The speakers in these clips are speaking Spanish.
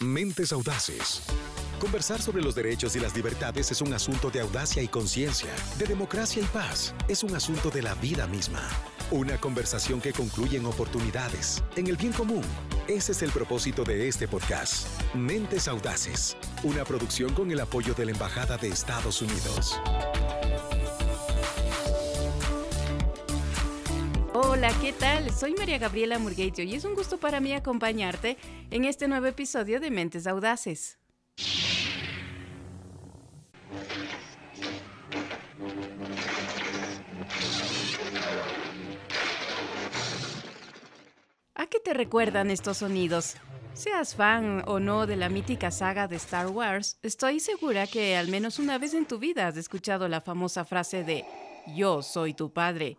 Mentes Audaces. Conversar sobre los derechos y las libertades es un asunto de audacia y conciencia, de democracia y paz. Es un asunto de la vida misma. Una conversación que concluye en oportunidades, en el bien común. Ese es el propósito de este podcast. Mentes Audaces. Una producción con el apoyo de la Embajada de Estados Unidos. Hola, ¿qué tal? Soy María Gabriela Murgueito y es un gusto para mí acompañarte en este nuevo episodio de Mentes Audaces. ¿A qué te recuerdan estos sonidos? Seas fan o no de la mítica saga de Star Wars, estoy segura que al menos una vez en tu vida has escuchado la famosa frase de Yo soy tu padre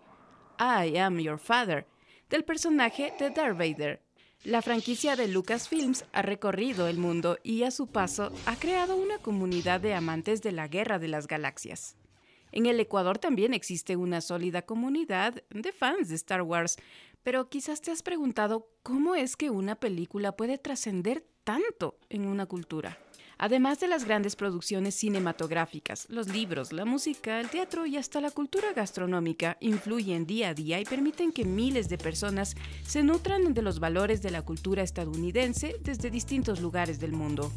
I Am Your Father, del personaje de Darth Vader. La franquicia de Lucasfilms ha recorrido el mundo y a su paso ha creado una comunidad de amantes de la Guerra de las Galaxias. En el Ecuador también existe una sólida comunidad de fans de Star Wars, pero quizás te has preguntado cómo es que una película puede trascender tanto en una cultura. Además de las grandes producciones cinematográficas, los libros, la música, el teatro y hasta la cultura gastronómica influyen día a día y permiten que miles de personas se nutran de los valores de la cultura estadounidense desde distintos lugares del mundo.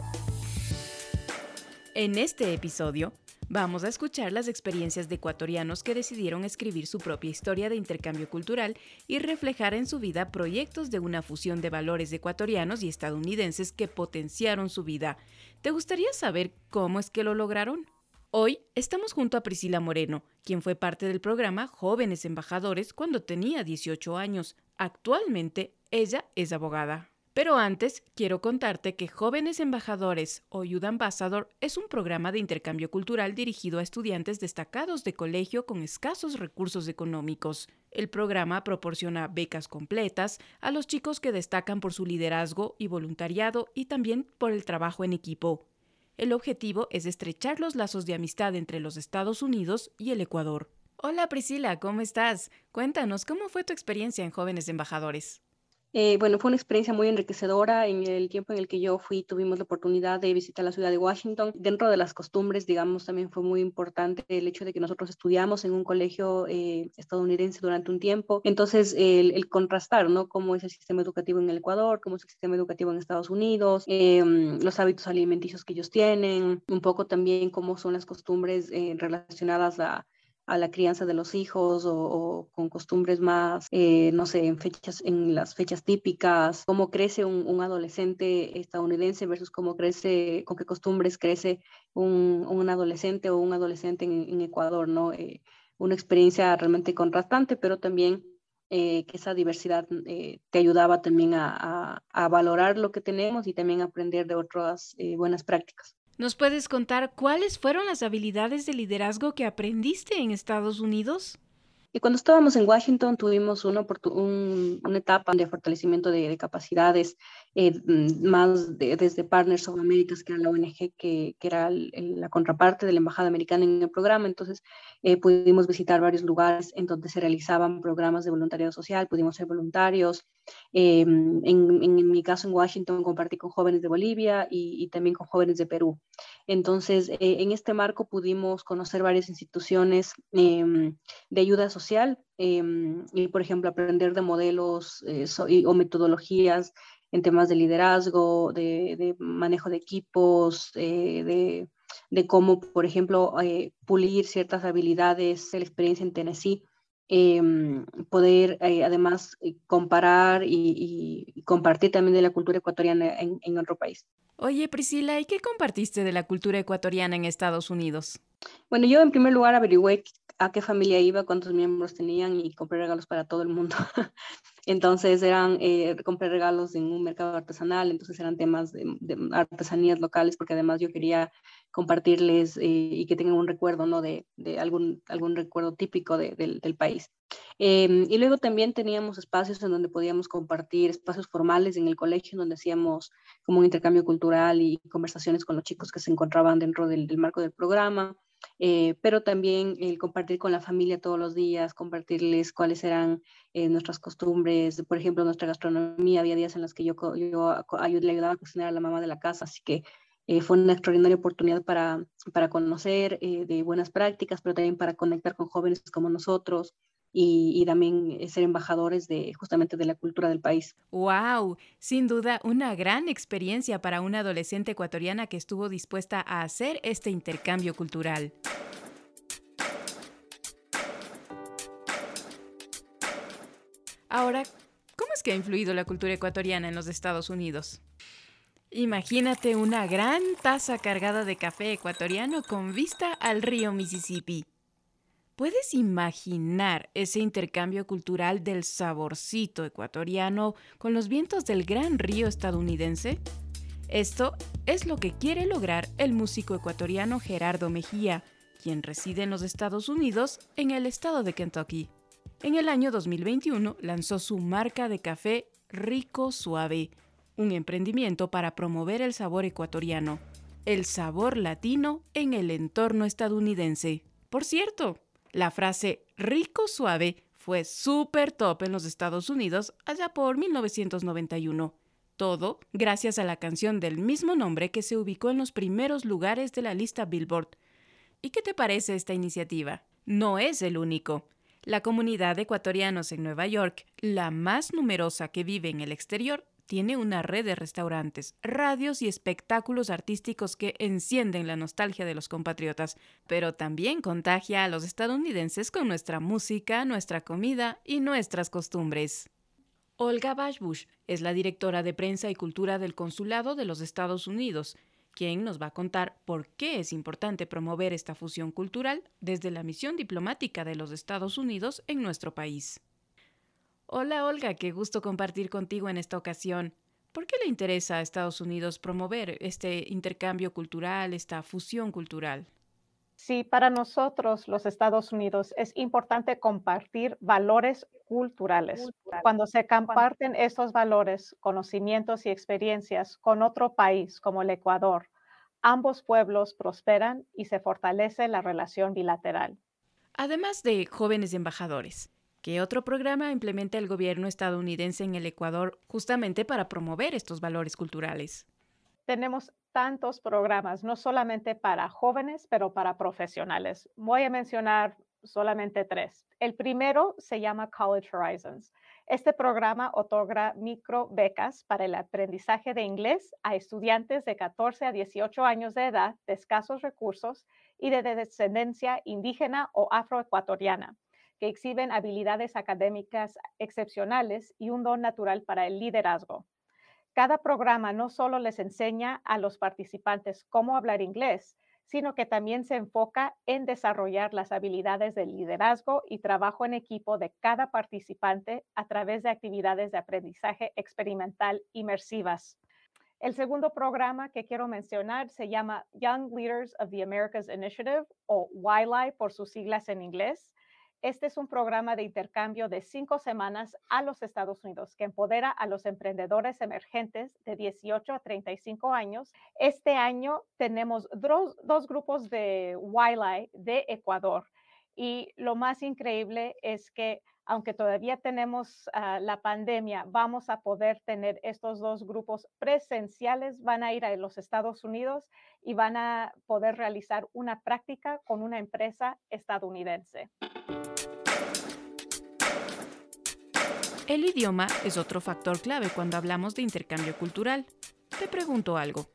En este episodio, Vamos a escuchar las experiencias de ecuatorianos que decidieron escribir su propia historia de intercambio cultural y reflejar en su vida proyectos de una fusión de valores ecuatorianos y estadounidenses que potenciaron su vida. ¿Te gustaría saber cómo es que lo lograron? Hoy estamos junto a Priscila Moreno, quien fue parte del programa Jóvenes Embajadores cuando tenía 18 años. Actualmente ella es abogada. Pero antes, quiero contarte que Jóvenes Embajadores o Youth Ambassador es un programa de intercambio cultural dirigido a estudiantes destacados de colegio con escasos recursos económicos. El programa proporciona becas completas a los chicos que destacan por su liderazgo y voluntariado y también por el trabajo en equipo. El objetivo es estrechar los lazos de amistad entre los Estados Unidos y el Ecuador. Hola Priscila, ¿cómo estás? Cuéntanos cómo fue tu experiencia en Jóvenes Embajadores. Eh, bueno, fue una experiencia muy enriquecedora. En el tiempo en el que yo fui, tuvimos la oportunidad de visitar la ciudad de Washington. Dentro de las costumbres, digamos, también fue muy importante el hecho de que nosotros estudiamos en un colegio eh, estadounidense durante un tiempo. Entonces, el, contrastar, ¿no? Cómo es el sistema educativo en el Ecuador, cómo es el sistema educativo en Estados Unidos, em, los hábitos alimenticios que ellos tienen, un poco también cómo son las costumbres eh, relacionadas a a la crianza de los hijos o, con costumbres más, eh, no sé, en, fechas, en las fechas típicas, cómo crece un, adolescente estadounidense versus cómo crece, con qué costumbres crece un, adolescente o un adolescente en, Ecuador, ¿no? Eh, una experiencia realmente contrastante, pero también eh, que esa diversidad te ayudaba también a, valorar lo que tenemos y también aprender de otras buenas prácticas. ¿Nos puedes contar cuáles fueron las habilidades de liderazgo que aprendiste en Estados Unidos? Y cuando estábamos en Washington tuvimos una, etapa de fortalecimiento de, capacidades, eh, mm, más desde Partners of America, que era la ONG que, que era la contraparte de la Embajada Americana en el programa. Entonces eh, pudimos visitar varios lugares en donde se realizaban programas de voluntariado social, pudimos ser voluntarios. Eh, en, en, mi caso en Washington compartí con jóvenes de Bolivia y, y también con jóvenes de Perú. Entonces, en este marco pudimos conocer varias instituciones em, de ayuda social em, y, por ejemplo, aprender de modelos eh, o metodologías en temas de liderazgo, de, manejo de equipos, eh, de, de, cómo, por ejemplo, eh, pulir ciertas habilidades, la experiencia en Tennessee. Em, poder además comparar y, compartir también de la cultura ecuatoriana en otro país. Oye, Priscila, ¿y qué compartiste de la cultura ecuatoriana en Estados Unidos? Bueno, yo en primer lugar averigüé a qué familia iba, cuántos miembros tenían y compré regalos para todo el mundo. entonces eran, eh, regalos en un mercado artesanal, entonces eran temas de, artesanías locales, porque además yo quería compartirles eh, y que tengan un recuerdo, ¿no? De, algún, algún recuerdo típico de, del país. Em, y luego también teníamos espacios en donde podíamos compartir, espacios formales en el colegio, donde hacíamos como un intercambio cultural y conversaciones con los chicos que se encontraban dentro del marco del programa. Eh, pero también el compartir con la familia todos los días, compartirles cuáles eran eh, nuestras costumbres, por ejemplo, nuestra gastronomía. Había días en los que yo, yo le ayudaba a cocinar a la mamá de la casa, así que eh, fue una extraordinaria oportunidad para, para conocer de buenas prácticas, pero también para conectar con jóvenes como nosotros, y, también eh, ser embajadores de justamente de la cultura del país. ¡Wow! Sin duda, una gran experiencia para una adolescente ecuatoriana que estuvo dispuesta a hacer este intercambio cultural. Ahora, ¿cómo es que ha influido la cultura ecuatoriana en los Estados Unidos? Imagínate una gran taza cargada de café ecuatoriano con vista al río Mississippi. ¿Puedes imaginar ese intercambio cultural del saborcito ecuatoriano con los vientos del gran río estadounidense? Esto es lo que quiere lograr el músico ecuatoriano Gerardo Mejía, quien reside en los Estados Unidos, en el estado de Kentucky. En el año 2021 lanzó su marca de café Rico Suave, un emprendimiento para promover el sabor ecuatoriano, el sabor latino en el entorno estadounidense. Por cierto, la frase rico suave fue súper top en los Estados Unidos allá por 1991. Todo gracias a la canción del mismo nombre que se ubicó en los primeros lugares de la lista Billboard. ¿Y qué te parece esta iniciativa? No es el único. La comunidad de ecuatorianos en Nueva York, la más numerosa que vive en el exterior, tiene una red de restaurantes, radios y espectáculos artísticos que encienden la nostalgia de los compatriotas, pero también contagia a los estadounidenses con nuestra música, nuestra comida y nuestras costumbres. Olga Bashbush es la directora de prensa y cultura del Consulado de los Estados Unidos, quien nos va a contar por qué es importante promover esta fusión cultural desde la misión diplomática de los Estados Unidos en nuestro país. Hola Olga, qué gusto compartir contigo en esta ocasión. ¿Por qué le interesa a Estados Unidos promover este intercambio cultural, esta fusión cultural? Sí, para nosotros los Estados Unidos es importante compartir valores culturales. Cuando se comparten estos valores, conocimientos y experiencias con otro país como el Ecuador, ambos pueblos prosperan y se fortalece la relación bilateral. Además de jóvenes embajadores, ¿Qué otro programa implementa el gobierno estadounidense en el Ecuador justamente para promover estos valores culturales? Tenemos tantos programas, no solamente para jóvenes, pero para profesionales. Voy a mencionar solamente tres. El primero se llama College Horizons. Este programa otorga micro becas para el aprendizaje de inglés a estudiantes de 14 a 18 años de edad de escasos recursos y de descendencia indígena o afroecuatoriana que exhiben habilidades académicas excepcionales y un don natural para el liderazgo. Cada programa no solo les enseña a los participantes cómo hablar inglés, sino que también se enfoca en desarrollar las habilidades de liderazgo y trabajo en equipo de cada participante a través de actividades de aprendizaje experimental inmersivas. El segundo programa que quiero mencionar se llama Young Leaders of the Americas Initiative o YLI por sus siglas en inglés. Este es un programa de intercambio de cinco semanas a los Estados Unidos que empodera a los emprendedores emergentes de 18 a 35 años. Este año tenemos dos, grupos de YLI de Ecuador y lo más increíble es que aunque todavía tenemos ah, la pandemia, vamos a poder tener estos dos grupos presenciales, van a ir a los Estados Unidos y van a poder realizar una práctica con una empresa estadounidense. El idioma es otro factor clave cuando hablamos de intercambio cultural. Te pregunto algo.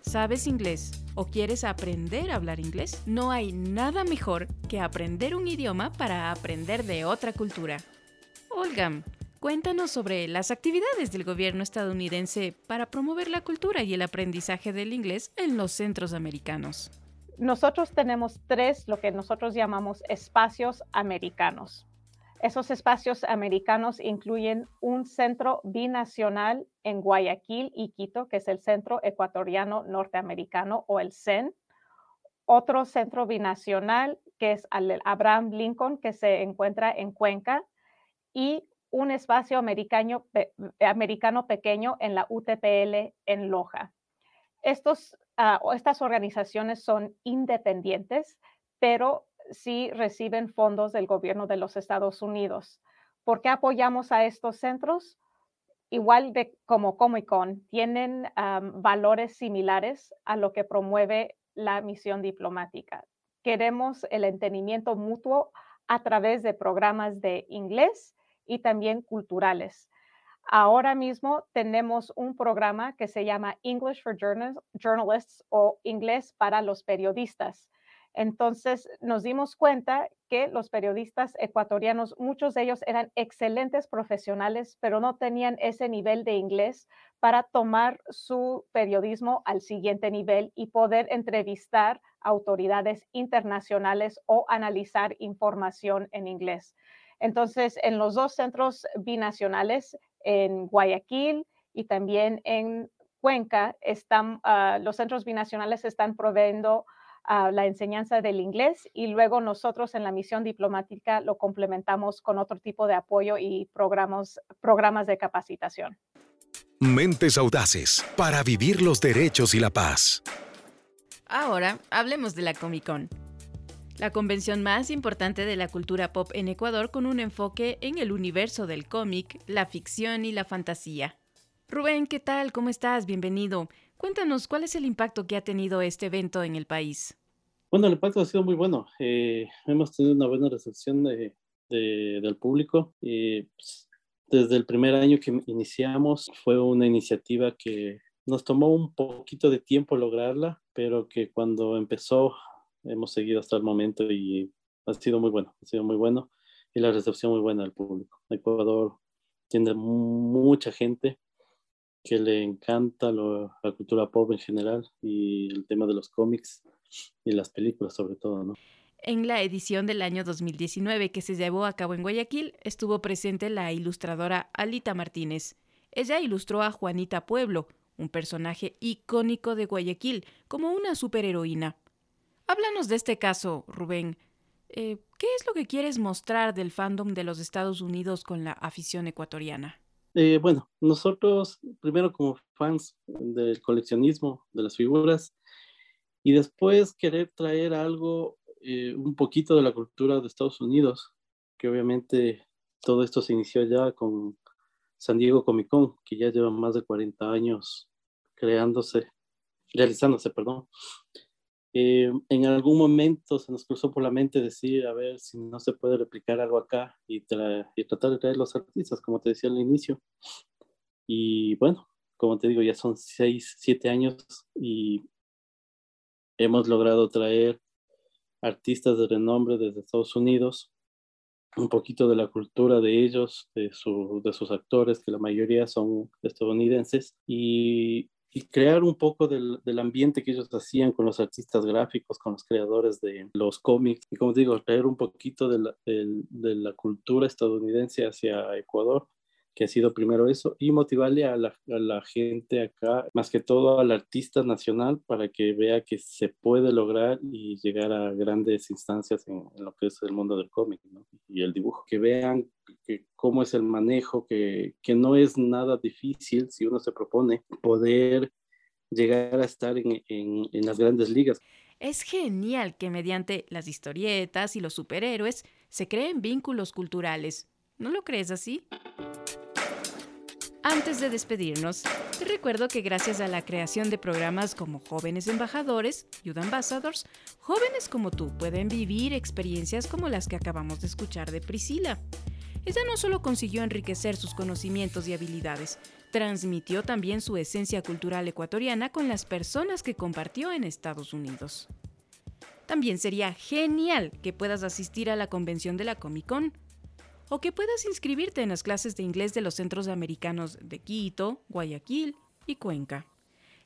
¿Sabes inglés o quieres aprender a hablar inglés? No hay nada mejor que aprender un idioma para aprender de otra cultura. Olga, cuéntanos sobre las actividades del gobierno estadounidense para promover la cultura y el aprendizaje del inglés en los centros americanos. Nosotros tenemos tres, lo que nosotros llamamos espacios americanos. Esos espacios americanos incluyen un centro binacional en Guayaquil y Quito, que es el Centro Ecuatoriano Norteamericano o el CEN. Otro centro binacional que es Abraham Lincoln, que se encuentra en Cuenca. Y un espacio americano, americano pequeño en la UTPL en Loja. Estos, ah, estas organizaciones son independientes, pero sí reciben fondos del gobierno de los Estados Unidos. ¿Por qué apoyamos a estos centros? Igual de como Comic Con, tienen valores similares a lo que promueve la misión diplomática. Queremos el entendimiento mutuo a través de programas de inglés y también culturales. Ahora mismo tenemos un programa que se llama English for Journalists o Inglés para los periodistas. Entonces nos dimos cuenta que los periodistas ecuatorianos, muchos de ellos eran excelentes profesionales, pero no tenían ese nivel de inglés para tomar su periodismo al siguiente nivel y poder entrevistar autoridades internacionales o analizar información en inglés. Entonces, en los dos centros binacionales, en Guayaquil y también en Cuenca, ah, los centros binacionales están proveyendo la enseñanza del inglés y luego nosotros en la misión diplomática lo complementamos con otro tipo de apoyo y programas, programas de capacitación. Mentes audaces para vivir los derechos y la paz. Ahora hablemos de la Comic Con, la convención más importante de la cultura pop en Ecuador con un enfoque en el universo del cómic, la ficción y la fantasía. Rubén, ¿qué tal? ¿Cómo estás? Bienvenido. Cuéntanos, ¿cuál es el impacto que ha tenido este evento en el país? Bueno, el impacto ha sido muy bueno. Eh, hemos tenido una buena recepción de, del público. y pues, desde el primer año que iniciamos fue una iniciativa que nos tomó un poquito de tiempo lograrla, pero que cuando empezó hemos seguido hasta el momento y ha sido muy bueno, ha sido muy bueno y la recepción muy buena del público. Ecuador tiene mucha gente que le encanta la cultura pop en general y el tema de los cómics y las películas sobre todo, ¿no? En la edición del año 2019 que se llevó a cabo en Guayaquil estuvo presente la ilustradora Alita Martínez. Ella ilustró a Juanita Pueblo, un personaje icónico de Guayaquil, como una superheroína. Háblanos de este caso, Rubén. Eh, ¿Qué es lo que quieres mostrar del fandom de los Estados Unidos con la afición ecuatoriana? Eh, bueno, nosotros primero como fans del coleccionismo, de las figuras, y después querer traer algo, eh, un poquito de la cultura de Estados Unidos, que obviamente todo esto se inició ya con San Diego Comic Con, que ya lleva más de 40 años creándose, realizándose, perdón. Eh, en algún momento se nos cruzó por la mente decir, a ver si no se puede replicar algo acá y, tratar de traer los artistas, como te decía al inicio. Y bueno, como te digo, ya son seis, siete años y hemos logrado traer artistas de renombre desde Estados Unidos, un poquito de la cultura de ellos, de, de sus actores, que la mayoría son estadounidenses, y y crear un poco del, del, ambiente que ellos hacían con los artistas gráficos, con los creadores de los cómics, y como digo, traer un poquito de la, de la cultura estadounidense hacia Ecuador que ha sido primero eso, y motivarle a la, gente acá, más que todo al artista nacional, para que vea que se puede lograr y llegar a grandes instancias en, lo que es el mundo del cómic ¿no? y el dibujo, que vean que, cómo es el manejo, que, que no es nada difícil si uno se propone poder llegar a estar en, en, en las grandes ligas. Es genial que mediante las historietas y los superhéroes se creen vínculos culturales. ¿No lo crees así? Antes de despedirnos, te recuerdo que gracias a la creación de programas como Jóvenes Embajadores, Youth Ambassadors, jóvenes como tú pueden vivir experiencias como las que acabamos de escuchar de Priscila. Ella no solo consiguió enriquecer sus conocimientos y habilidades, transmitió también su esencia cultural ecuatoriana con las personas que compartió en Estados Unidos. También sería genial que puedas asistir a la convención de la Comic Con o que puedas inscribirte en las clases de inglés de los centros americanos de Quito, Guayaquil y Cuenca.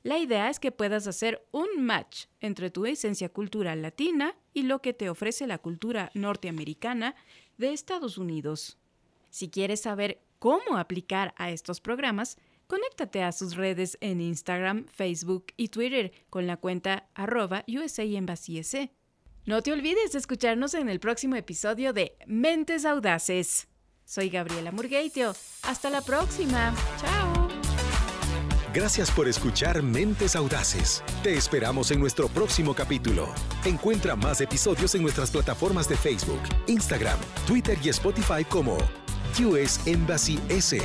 La idea es que puedas hacer un match entre tu esencia cultural latina y lo que te ofrece la cultura norteamericana de Estados Unidos. Si quieres saber cómo aplicar a estos programas, conéctate a sus redes en Instagram, Facebook y Twitter con la cuenta arroba USA no te olvides de escucharnos en el próximo episodio de Mentes Audaces. Soy Gabriela Murgueitio. Hasta la próxima. Chao. Gracias por escuchar Mentes Audaces. Te esperamos en nuestro próximo capítulo. Encuentra más episodios en nuestras plataformas de Facebook, Instagram, Twitter y Spotify como US Embassy S.